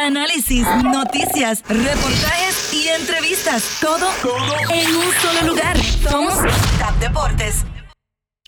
análisis, noticias, reportajes y entrevistas. Todo, en un solo lugar. Somos TAP Deportes.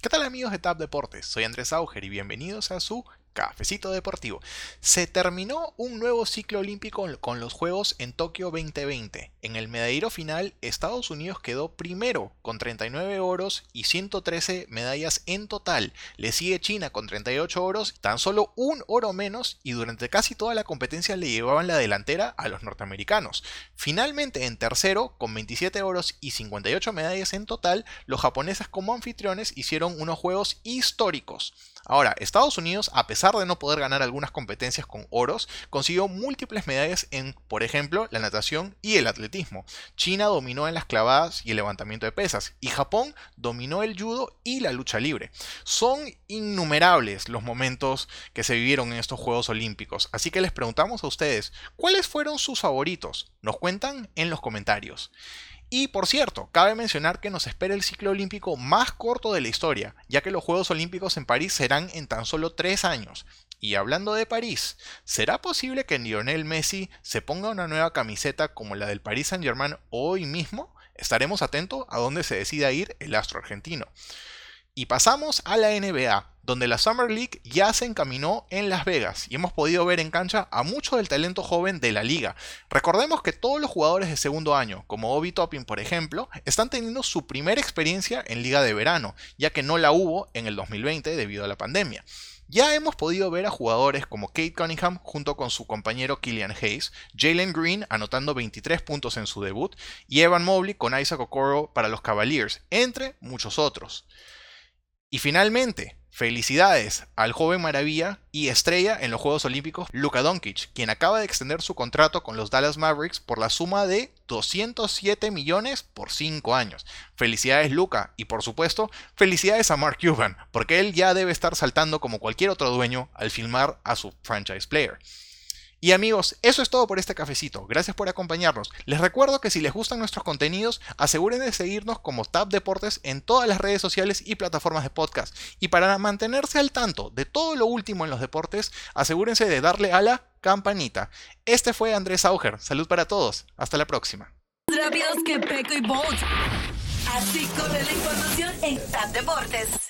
¿Qué tal amigos de TAP Deportes? Soy Andrés Auger y bienvenidos a su Cafecito Deportivo. Se terminó un nuevo ciclo olímpico con los Juegos en Tokio 2020. En el medallero final, Estados Unidos quedó primero con 39 oros y 113 medallas en total. Le sigue China con 38 oros, tan solo un oro menos y durante casi toda la competencia le llevaban la delantera a los norteamericanos. Finalmente, en tercero, con 27 oros y 58 medallas en total, los japoneses como anfitriones hicieron unos juegos históricos. Ahora, Estados Unidos, a pesar de no poder ganar algunas competencias con oros, consiguió múltiples medallas en, por ejemplo, la natación y el atletismo. China dominó en las clavadas y el levantamiento de pesas, y Japón dominó el judo y la lucha libre. Son innumerables los momentos que se vivieron en estos Juegos Olímpicos, así que les preguntamos a ustedes, ¿cuáles fueron sus favoritos? Nos cuentan en los comentarios. Y por cierto, cabe mencionar que nos espera el ciclo olímpico más corto de la historia, ya que los Juegos Olímpicos en París serán en tan solo tres años. Y hablando de París, ¿será posible que Lionel Messi se ponga una nueva camiseta como la del Paris Saint Germain hoy mismo? Estaremos atentos a dónde se decida ir el astro argentino. Y pasamos a la NBA, donde la Summer League ya se encaminó en Las Vegas y hemos podido ver en cancha a mucho del talento joven de la liga. Recordemos que todos los jugadores de segundo año, como Obi Toppin por ejemplo, están teniendo su primera experiencia en liga de verano, ya que no la hubo en el 2020 debido a la pandemia. Ya hemos podido ver a jugadores como Kate Cunningham junto con su compañero Killian Hayes, Jalen Green anotando 23 puntos en su debut y Evan Mobley con Isaac Okoro para los Cavaliers, entre muchos otros. Y finalmente, felicidades al joven maravilla y estrella en los Juegos Olímpicos Luka Doncic, quien acaba de extender su contrato con los Dallas Mavericks por la suma de 207 millones por 5 años. Felicidades Luka y por supuesto, felicidades a Mark Cuban, porque él ya debe estar saltando como cualquier otro dueño al filmar a su franchise player. Y amigos, eso es todo por este cafecito. Gracias por acompañarnos. Les recuerdo que si les gustan nuestros contenidos, aseguren de seguirnos como Tab Deportes en todas las redes sociales y plataformas de podcast. Y para mantenerse al tanto de todo lo último en los deportes, asegúrense de darle a la campanita. Este fue Andrés Auger. Salud para todos. Hasta la próxima. Así la información en Tab Deportes.